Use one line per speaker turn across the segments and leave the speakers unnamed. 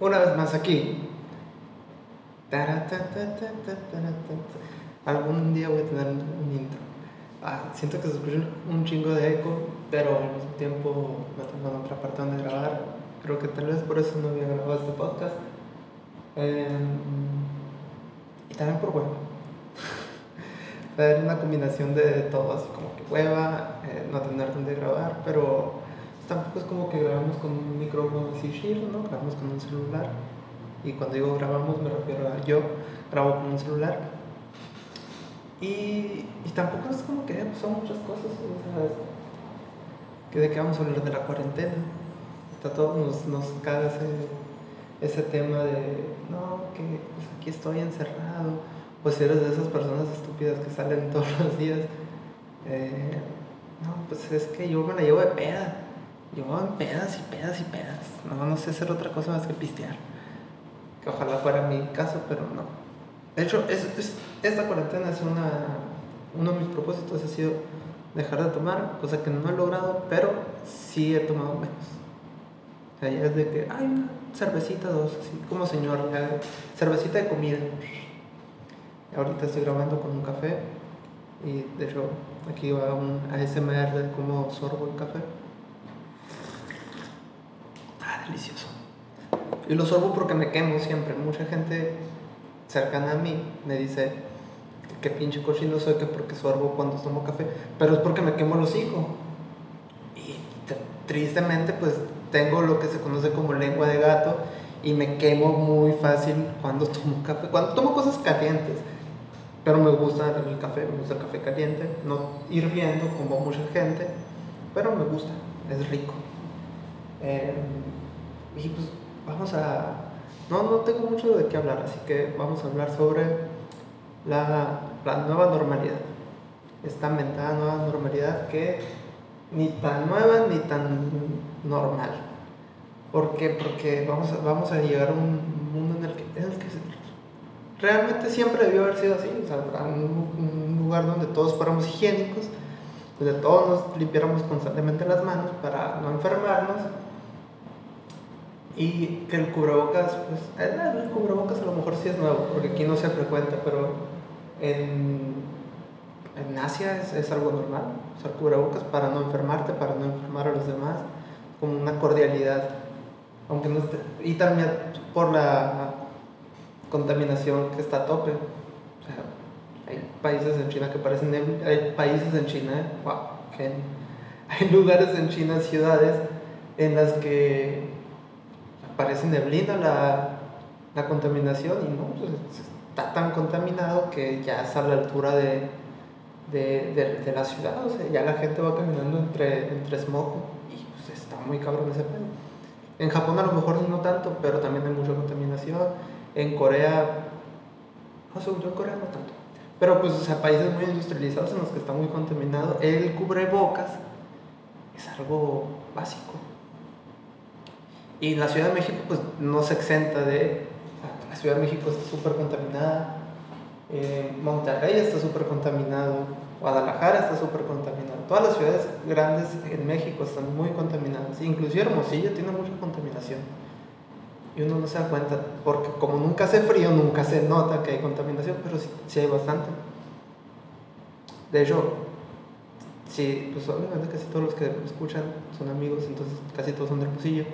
Una vez más aquí. Algún día voy a tener un intro. Ah, siento que se escucha un chingo de eco, pero al mismo tiempo no tengo otra parte donde grabar. Creo que tal vez por eso no había grabado este podcast. Em, y también por hueva. Fue una combinación de todo, así como que hueva, eh, no tener donde grabar, pero tampoco es como que grabamos con un micrófono así chido, ¿no? Grabamos con un celular. Y cuando digo grabamos me refiero a yo grabo con un celular. Y, y tampoco es como que son muchas cosas, sea, que de qué vamos a hablar de la cuarentena. A todos nos, nos caga ese, ese tema de, no, que pues aquí estoy encerrado. Pues si eres de esas personas estúpidas que salen todos los días, eh, no, pues es que yo me la llevo de peda. Yo en pedas y pedas y pedas. No, no sé hacer otra cosa más que pistear. Que ojalá fuera mi caso, pero no. De hecho, es, esta cuarentena es una, uno de mis propósitos ha sido dejar de tomar, cosa que no he logrado, pero sí he tomado menos. O sea, ya es de que, hay una cervecita, dos, así como señor, cervecita de comida. Ahorita estoy grabando con un café y de hecho aquí va un ASMR de cómo sorbo el café delicioso. Y lo sorbo porque me quemo siempre. Mucha gente cercana a mí me dice que pinche cochino soy que porque sorbo cuando tomo café, pero es porque me quemo el hocico. Y tristemente pues tengo lo que se conoce como lengua de gato y me quemo muy fácil cuando tomo café, cuando tomo cosas calientes. Pero me gusta el café, me gusta el café caliente, no hirviendo como mucha gente, pero me gusta, es rico. Eh, y pues vamos a... No, no tengo mucho de qué hablar, así que vamos a hablar sobre la, la nueva normalidad. Esta mentada nueva normalidad que ni tan nueva ni tan normal. ¿Por qué? Porque vamos a, vamos a llegar a un mundo en el que, realmente siempre debió haber sido así, o sea, un, un, lugar donde todos fuéramos higiénicos, donde todos nos limpiáramos constantemente las manos para no enfermarnos y que el cubrebocas, pues, eh, el cubrebocas a lo mejor sí es nuevo, porque aquí no se frecuenta, pero en, en Asia es, es, algo normal, usar cubrebocas para no enfermarte, para no enfermar a los demás, como una cordialidad. Aunque no esté, y también por la contaminación que está a tope. O sea, hay países en China que parecen, hay países en China, wow, hay lugares en China, ciudades, en las que parece neblina la, la contaminación y no, pues, está tan contaminado que ya es a la altura de, de, de, la ciudad, o sea, ya la gente va caminando entre, entre smog y pues está muy cabrón ese pedo. En Japón a lo mejor no tanto, pero también hay mucha contaminación. En Corea, no sé, yo en Corea no tanto. Pero pues, o sea, países muy industrializados en los que está muy contaminado, el cubrebocas es algo básico. Y la Ciudad de México pues no se exenta de... La Ciudad de México está súper contaminada, eh, Monterrey está súper contaminado, Guadalajara está súper contaminado, todas las ciudades grandes en México están muy contaminadas, inclusive Hermosillo tiene mucha contaminación. Y uno no se da cuenta, porque como nunca hace frío, nunca se nota que hay contaminación, pero sí, sí hay bastante. De hecho, sí, pues obviamente casi todos los que me escuchan son amigos, entonces casi todos son de Hermosillo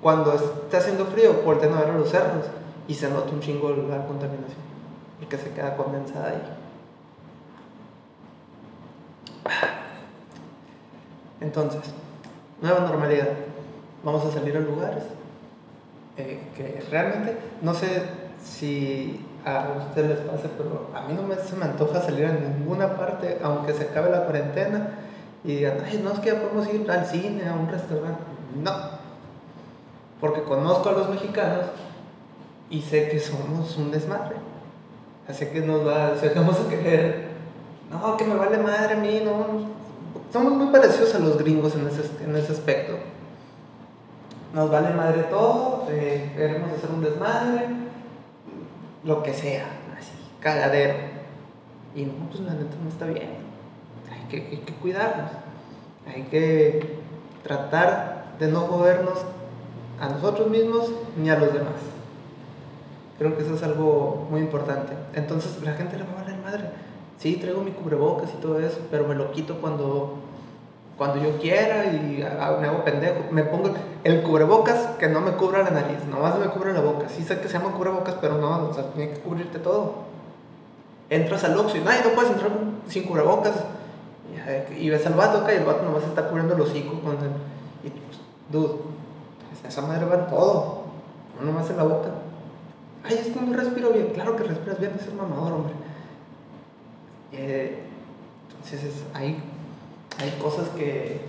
cuando está haciendo frío, voltean a ver los cerros y se nota un chingo la contaminación, porque se queda condensada ahí. Entonces, nueva normalidad. Vamos a salir a lugares eh, que realmente, no sé si a ustedes les pasa, pero a mí no me, se me antoja salir a ninguna parte, aunque se acabe la cuarentena y digan, ay, no, es que ya podemos ir al cine, a un restaurante. No, porque conozco a los mexicanos y sé que somos un desmadre. Sé que nos va, vamos a querer, no, que me vale madre a mí, no. Somos muy parecidos a los gringos en ese, en ese aspecto. Nos vale madre todo, eh, queremos hacer un desmadre, lo que sea, así, cagadero. Y no, pues la neta no está bien. Hay que, hay que cuidarnos. Hay que tratar de no jodernos a nosotros mismos ni a los demás. Creo que eso es algo muy importante. Entonces la gente le va a valer madre. Sí, traigo mi cubrebocas y todo eso, pero me lo quito cuando, cuando yo quiera y me hago pendejo. Me pongo el cubrebocas que no me cubra la nariz, nomás me cubre la boca. Sí sé que se llama cubrebocas, pero no, o sea, tiene que cubrirte todo. Entras al Oxxo y no, no puedes entrar sin cubrebocas. Y, ves al vato acá y el vato nomás está cubriendo los hocico con el, y pues, esa madre va en todo, no nomás en la boca. Ay, es que no respiro bien. Claro que respiras bien, es el mamador, hombre. Eh, entonces, hay, hay cosas que,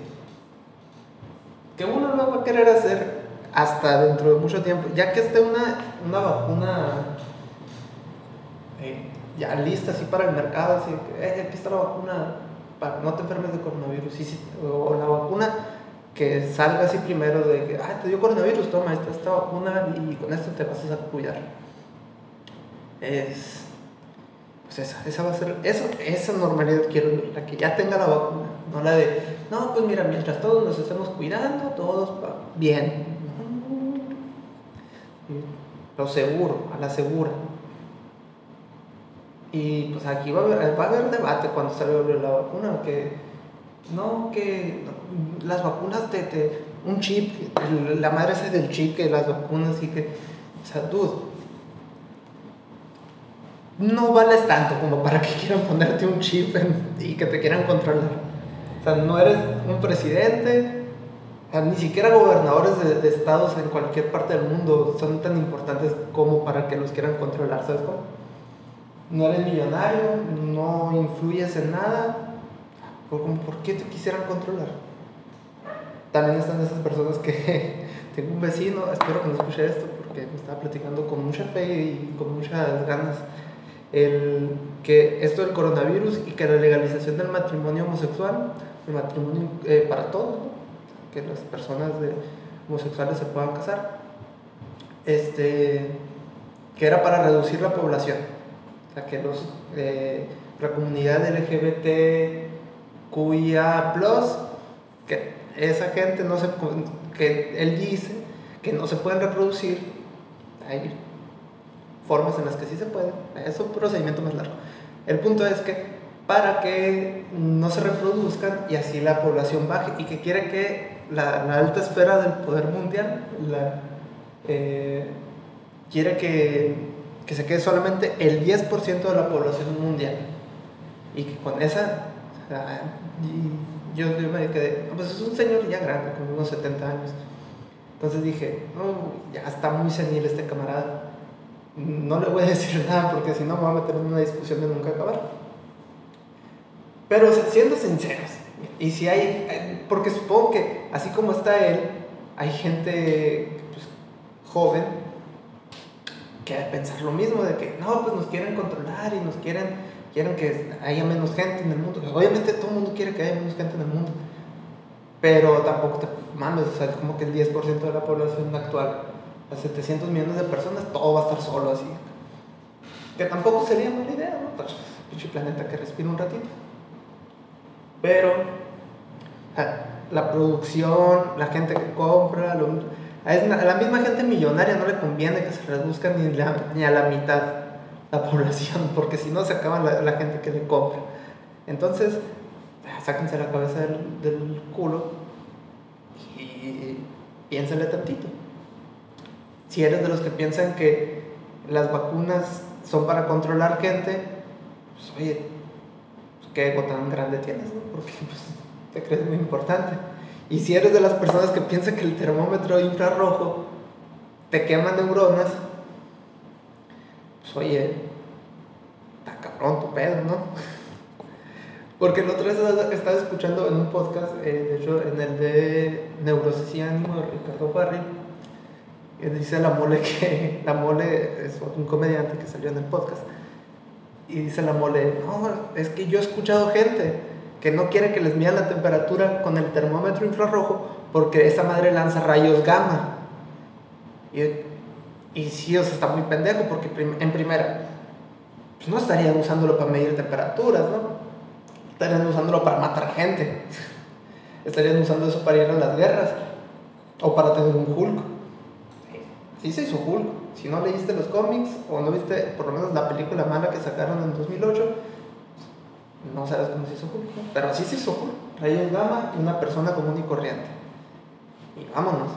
que uno no va a querer hacer hasta dentro de mucho tiempo. Ya que esté una, una vacuna eh, ya lista así para el mercado, así eh, aquí está la vacuna para no te enfermes de coronavirus. o la vacuna que salga así primero de que, ah, te dio coronavirus, toma esta, esta vacuna y con esto te vas a cuidar. Es, pues esa, esa va a ser, eso, esa normalidad quiero, la que ya tenga la vacuna, no la de, no, pues mira, mientras todos nos estemos cuidando, todos bien. Lo seguro, a la segura. Y pues aquí va a haber, va a haber debate cuando salga la vacuna, que no, que las vacunas te, un chip, la madre esa del chip, que las vacunas y que, o sea, no vales tanto como para que quieran ponerte un chip y que te quieran controlar. O sea, no eres un presidente, ni siquiera gobernadores de, de, estados en cualquier parte del mundo son tan importantes como para que los quieran controlar, ¿sabes cómo? No eres millonario, no influyes en nada, ¿por, ¿por qué te quisieran controlar? También están esas personas que tengo un vecino, espero que no escuche esto porque me estaba platicando con mucha fe y con muchas ganas el, que esto del coronavirus y que la legalización del matrimonio homosexual, el matrimonio eh, para todos, que las personas de homosexuales se puedan casar, este, que era para reducir la población, o sea, que los, eh, la comunidad LGBTQIA+, que esa gente no se, que él dice que no se pueden reproducir, hay formas en las que sí se puede, es un procedimiento más largo. El punto es que para que no se reproduzcan y así la población baje y que quiere que la, alta esfera del poder mundial la, eh, quiere que, que, se quede solamente el 10% de la población mundial y que con esa yo, me quedé pues es un señor ya grande con unos 70 años entonces dije no, ya está muy senil este camarada no le voy a decir nada porque si no me voy a meter en una discusión de nunca acabar. Pero siendo sinceros, y si hay, porque supongo que así como está él, hay gente pues, joven que ha de pensar lo mismo, de que no, pues nos quieren controlar y nos quieren, quieren que haya menos gente en el mundo. Obviamente todo el mundo quiere que haya menos gente en el mundo, pero tampoco te mames, o sea, es como que el 10% de la población actual a 700 millones de personas, todo va a estar solo así. Que tampoco sería mala idea, ¿no? Pues, pinche planeta que respira un ratito. Pero la producción, la gente que compra, a la misma gente millonaria no le conviene que se reduzca ni a la mitad la población, porque si no se acaba la, gente que le compra. Entonces, sáquense la cabeza del, del culo y piénsenle tantito si eres de los que piensan que las vacunas son para controlar gente, pues oye, pues, qué ego tan grande tienes, ¿no? Porque pues, te crees muy importante. Y si eres de las personas que piensan que el termómetro infrarrojo te quema neuronas, pues oye, está cabrón tu pedo, ¿no? Porque el otro día estaba escuchando en un podcast, eh, de hecho en el de Neurosis y Ánimo de Ricardo Barry, dice la mole que la mole es un comediante que salió en el podcast y dice la mole no es que yo he escuchado gente que no quiere que les midan la temperatura con el termómetro infrarrojo porque esa madre lanza rayos gamma y, y sí o está muy pendejo porque en primera pues no estarían usándolo para medir temperaturas no estarían usándolo para matar gente estarían usando eso para ir a las guerras o para tener un Hulk sí se hizo Hulk. Si no leíste los cómics o no viste por lo menos la película mala que sacaron en 2008, no sabes cómo se hizo Hulk. Pero así se hizo Hulk. Rayos Gama, una persona común y corriente. Y vámonos.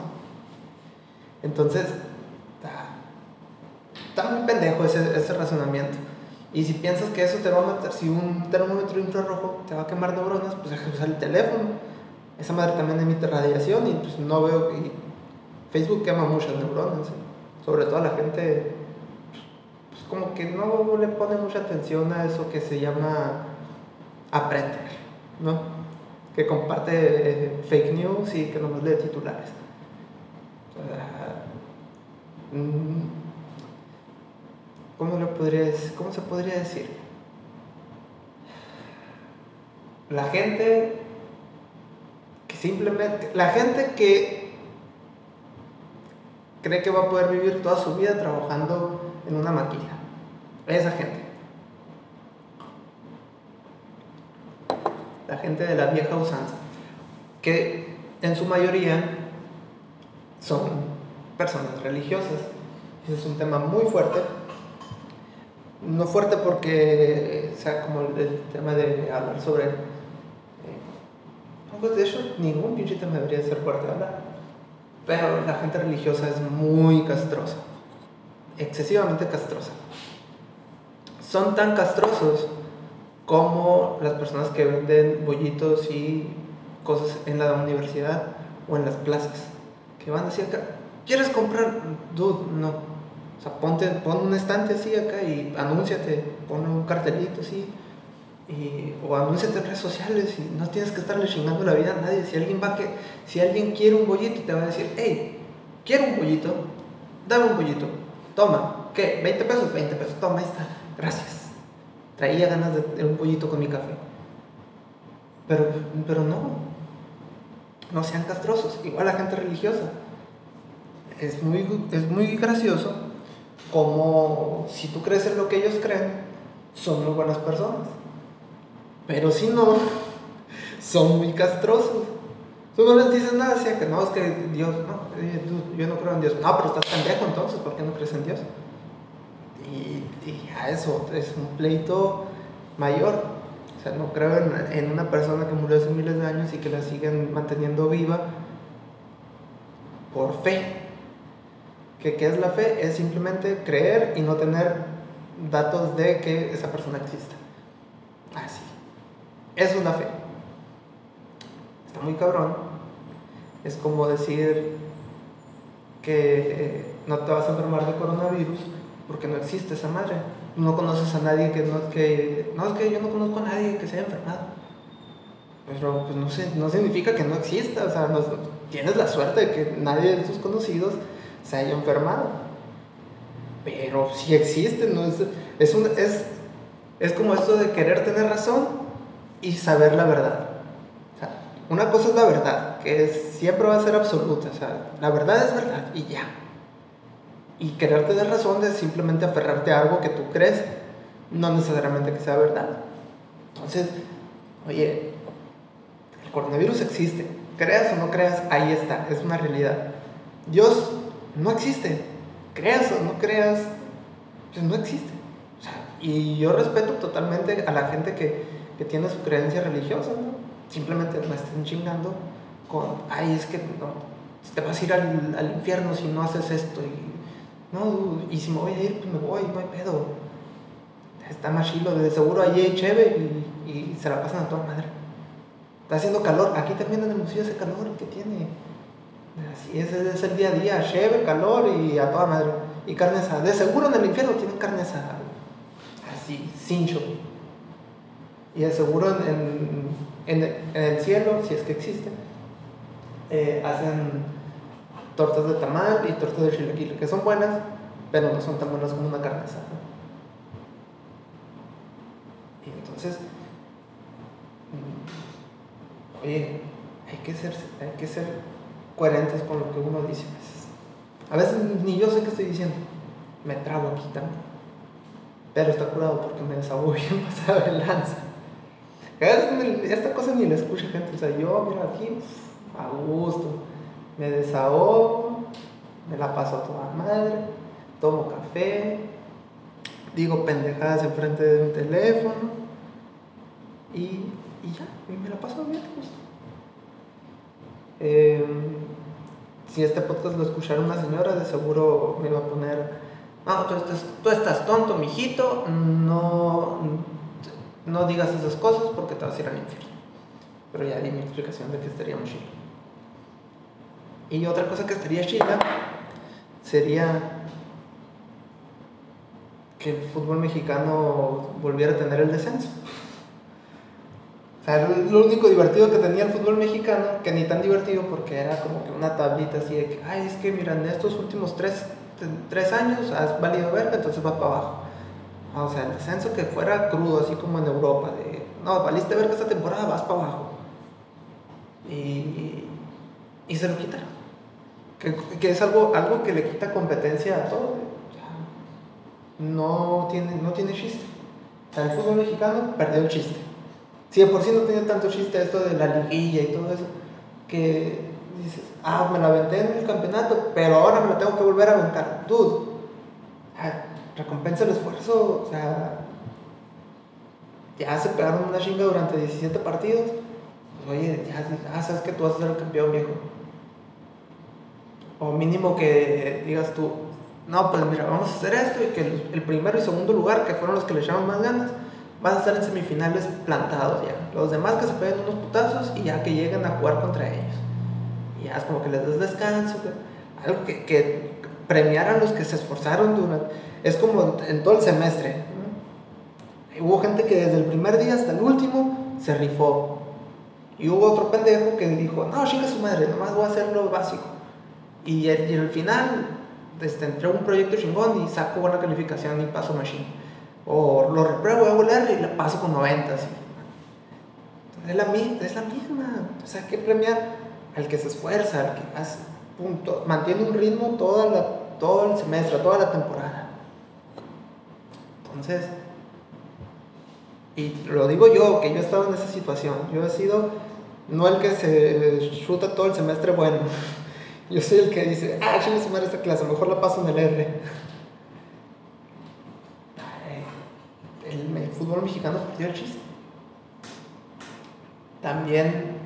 Entonces, está, muy pendejo ese, ese razonamiento. Y si piensas que eso te va a matar, si un termómetro infrarrojo te va a quemar neuronas, pues deja usar el teléfono. Esa madre también emite radiación y pues no veo que Facebook quema muchas neuronas, ¿eh? sobre todo la gente, pues como que no le pone mucha atención a eso que se llama aprender, ¿no? Que comparte eh, fake news y que nomás lee titulares. Mm, ¿cómo, podría, ¿Cómo se podría decir? La gente que simplemente, la gente que cree que va a poder vivir toda su vida trabajando en una maquila. Esa gente. La gente de la vieja usanza. Que en su mayoría son personas religiosas. Ese es un tema muy fuerte. No fuerte porque sea como el, tema de hablar sobre... Eh, de hecho, ningún pinche tema debería ser fuerte de hablar pero la gente religiosa es muy castrosa, excesivamente castrosa. Son tan castrosos como las personas que venden bollitos y cosas en la universidad o en las plazas, que van a decir acá, ¿quieres comprar? Dude, no. O sea, ponte, pon un estante así acá y anúnciate, pon un cartelito así y, o anúnciate en redes sociales y no tienes que estarle chingando la vida a nadie. Si alguien va que, si alguien quiere un bollito, te va a decir, hey, quiero un bollito, dame un bollito, toma, ¿qué? ¿20 pesos? 20 pesos, toma, ahí está, gracias. Traía ganas de un pollito con mi café. Pero, pero no, no sean castrosos, igual la gente religiosa. Es muy, es muy gracioso como si tú crees en lo que ellos creen, son muy buenas personas. Pero si no, son muy castrosos. Tú no les dices nada, así que no, es que Dios, no, yo no creo en Dios. No, pero estás pendejo entonces, ¿por qué no crees en Dios? Y, y ya eso es un pleito mayor. O sea, no creo en, en, una persona que murió hace miles de años y que la siguen manteniendo viva por fe. ¿Qué, ¿Qué es la fe? Es simplemente creer y no tener datos de que esa persona exista. Así. Eso es la fe. Está muy cabrón. Es como decir que eh, no te vas a enfermar de coronavirus porque no existe esa madre. No conoces a nadie que no, que, no es que yo no conozco a nadie que se haya enfermado. Pero pues no, sé, no significa que no exista, o sea, tienes la suerte de que nadie de tus conocidos se haya enfermado. Pero si existe, no es, es, un, es, es como esto de querer tener razón y saber la verdad. O sea, una cosa es la verdad, que siempre va a ser absoluta. O sea, la verdad es verdad y ya. Y querer tener razón es simplemente aferrarte a algo que tú crees, no necesariamente que sea verdad. Entonces, oye, el coronavirus existe. Creas o no creas, ahí está, es una realidad. Dios no existe. Creas o no creas, pues no existe. O sea, y yo respeto totalmente a la gente que, que tiene su creencia religiosa, ¿no? Simplemente me están chingando con, ay, es que no, te vas a ir al, al infierno si no haces esto. Y, no, y si me voy a ir, pues me voy, no hay pedo. Está más chilo, de seguro allí hay cheve y, y, se la pasan a toda madre. Está haciendo calor, aquí también en el museo hace calor que tiene. Así es, es el día a día, cheve, calor y a toda madre. Y carne asada. De seguro en el infierno tienen carne asada. Así, cincho. Y de seguro en, en, en, el cielo, si es que existe, eh, hacen tortas de tamal y tortas de chilaquil, que son buenas, pero no son tan buenas como una carne asada. Y entonces, mm, oye, hay que ser, hay que ser coherentes con lo que uno dice a veces. A veces ni yo sé qué estoy diciendo, me trabo aquí también. Pero está curado porque me desahogo bien pasado de lanza. Esta cosa ni la escucha gente. O sea, yo, mira, aquí, a gusto. Me desahogo Me la paso toda madre, tomo café, digo pendejadas enfrente de un teléfono y, y ya, y me la paso bien. Pues. Em, si este podcast lo escuchara una señora, de seguro me iba a poner, no, tú estás, tú estás tonto, mijito, no, no digas esas cosas porque te vas a ir al infierno. Pero ya di mi explicación de que estaría muy chido. Y otra cosa que estaría chida sería que el fútbol mexicano volviera a tener el descenso. O sea, lo único divertido que tenía el fútbol mexicano, que ni tan divertido porque era como que una tablita así de que, ay, es que mira, en estos últimos tres, tres años has valido verga, entonces vas para abajo. O sea, el descenso que fuera crudo, así como en Europa, de, no, valiste verga esta temporada, vas para abajo. Y, y se lo quitaron. Que, que, es algo, algo que le quita competencia a todo. No tiene, no tiene chiste. O sea, el fútbol mexicano perdió el chiste. Si de por sí no tiene tanto chiste esto de la liguilla y todo eso, que dices, ah, me la aventé en el campeonato, pero ahora me lo tengo que volver a aventar. Dude, recompensa el esfuerzo, o sea, ya se pegaron una chinga durante 17 partidos. Pues, oye, ya, sabes que tú vas a ser el campeón, viejo. O mínimo que digas tú, no, pues mira, vamos a hacer esto y que el primero y segundo lugar, que fueron los que le echaron más ganas, van a estar en semifinales plantados ya. Los demás que se peguen unos putazos y ya que lleguen a jugar contra ellos. Y ya es como que les des descanso, algo que, que premiar a los que se esforzaron durante... Es como en todo el semestre. Hubo gente que desde el primer día hasta el último se rifó. Y hubo otro pendejo que dijo, no, chica su madre, nomás voy a hacer lo básico. Y, el, y al final este, entré un proyecto chingón y saco buena calificación y paso machine o lo repruebo, hago el y la paso con 90. Así. Es, la, es la misma. O sea, que premiar al que se esfuerza, al que hace, punto, mantiene un ritmo toda la, todo el semestre, toda la temporada. Entonces, y lo digo yo, que yo he estado en esa situación. Yo he sido no el que se chuta todo el semestre bueno. Yo soy el que dice, ah, chingue su madre esta clase, mejor la paso en el R. el, fútbol mexicano perdió el chiste. También,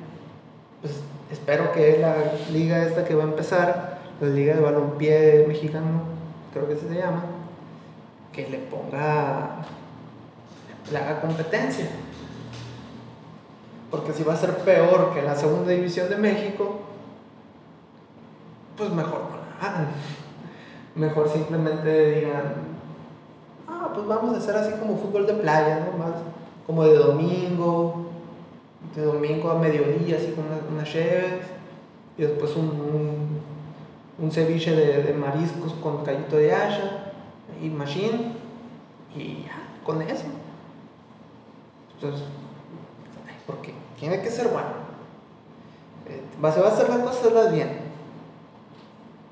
pues espero que la liga esta que va a empezar, la liga de balompié mexicano, creo que se llama, que le ponga, le haga competencia. Porque si va a ser peor que la segunda división de México, pues mejor no la hagan. Mejor simplemente digan, pues vamos a hacer así como fútbol de playa, ¿no? Más como de domingo, de domingo a mediodía, así con unas una y después un, un, ceviche de, mariscos con callito de asha y machine, y ya, con eso. Entonces, porque tiene que ser bueno. Eh, va a hacer las cosas bien.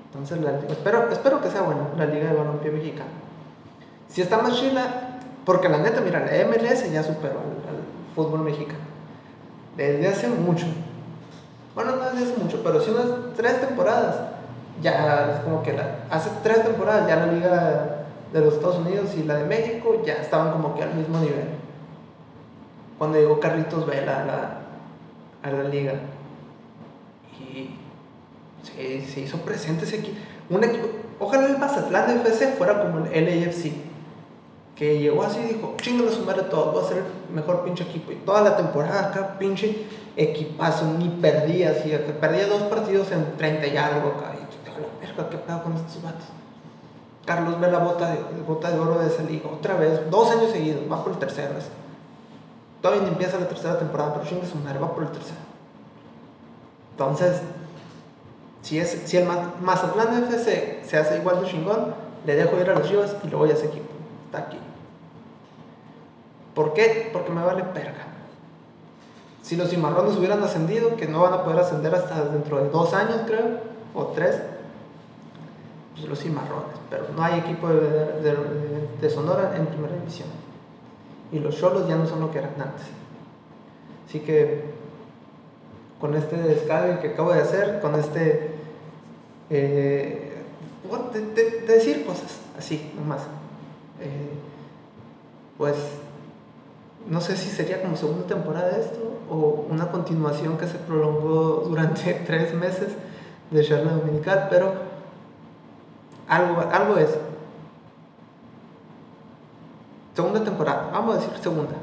Entonces, espero, espero que sea bueno la Liga de Balompié Mexicana. Si está más chila, porque la neta, mira, la MLS ya superó al, fútbol mexicano. Desde hace mucho. Bueno, no desde hace mucho, pero sí unas tres temporadas. Ya es como que la, hace tres temporadas ya la liga de los Estados Unidos y la de México ya estaban como que al mismo nivel. Cuando llegó Carlitos Vela a la, a la liga. Y se, se hizo presente ese equipo. Un equipo. Ojalá el Mazatlán FC fuera como el LAFC que llegó así y dijo, chingale su madre todo, voy a ser el mejor pinche equipo. Y toda la temporada acá, pinche equipazo, ni perdía, así, perdía dos partidos en 30 y algo acá. Y la verga, ¿qué pedo con estos vatos? Carlos ve la bota de, bota de oro de esa liga, otra vez, dos años seguidos, va por el tercero. Este. Todavía ni empieza la tercera temporada, pero chingue su va por el tercero. Entonces, si, es, si el Mazatlán FC se hace igual de chingón, le dejo ir a los Chivas y lo voy a ese equipo. Está aquí. ¿Por qué? Porque me vale perga. Si los cimarrones hubieran ascendido, que no van a poder ascender hasta dentro de dos años, creo, o tres, pues los cimarrones. Pero no hay equipo de, Sonora en primera división. Y los cholos ya no son lo que eran antes. Así que con este descargue que acabo de hacer, con este eh, de, decir cosas así, nomás. Eh, pues no sé si sería como segunda temporada esto o una continuación que se prolongó durante tres meses de charla dominical, pero algo, algo es. Segunda temporada, vamos a decir segunda.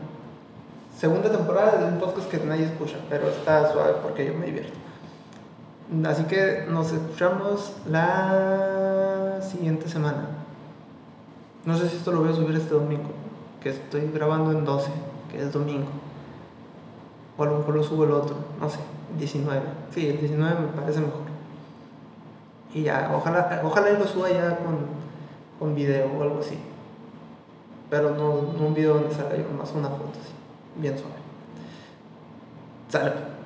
Segunda temporada de un podcast que nadie escucha, pero está suave porque yo me divierto. Así que nos escuchamos la siguiente semana. No sé si esto lo voy a subir este domingo, que estoy grabando en 12, que es domingo. O a lo mejor lo subo el otro, no sé, 19. Sí, el 19 me parece mejor. Y ya, ojalá, ojalá lo suba ya con, con video o algo así. Pero no, no un video donde salga yo más una foto así, bien suave. Sale.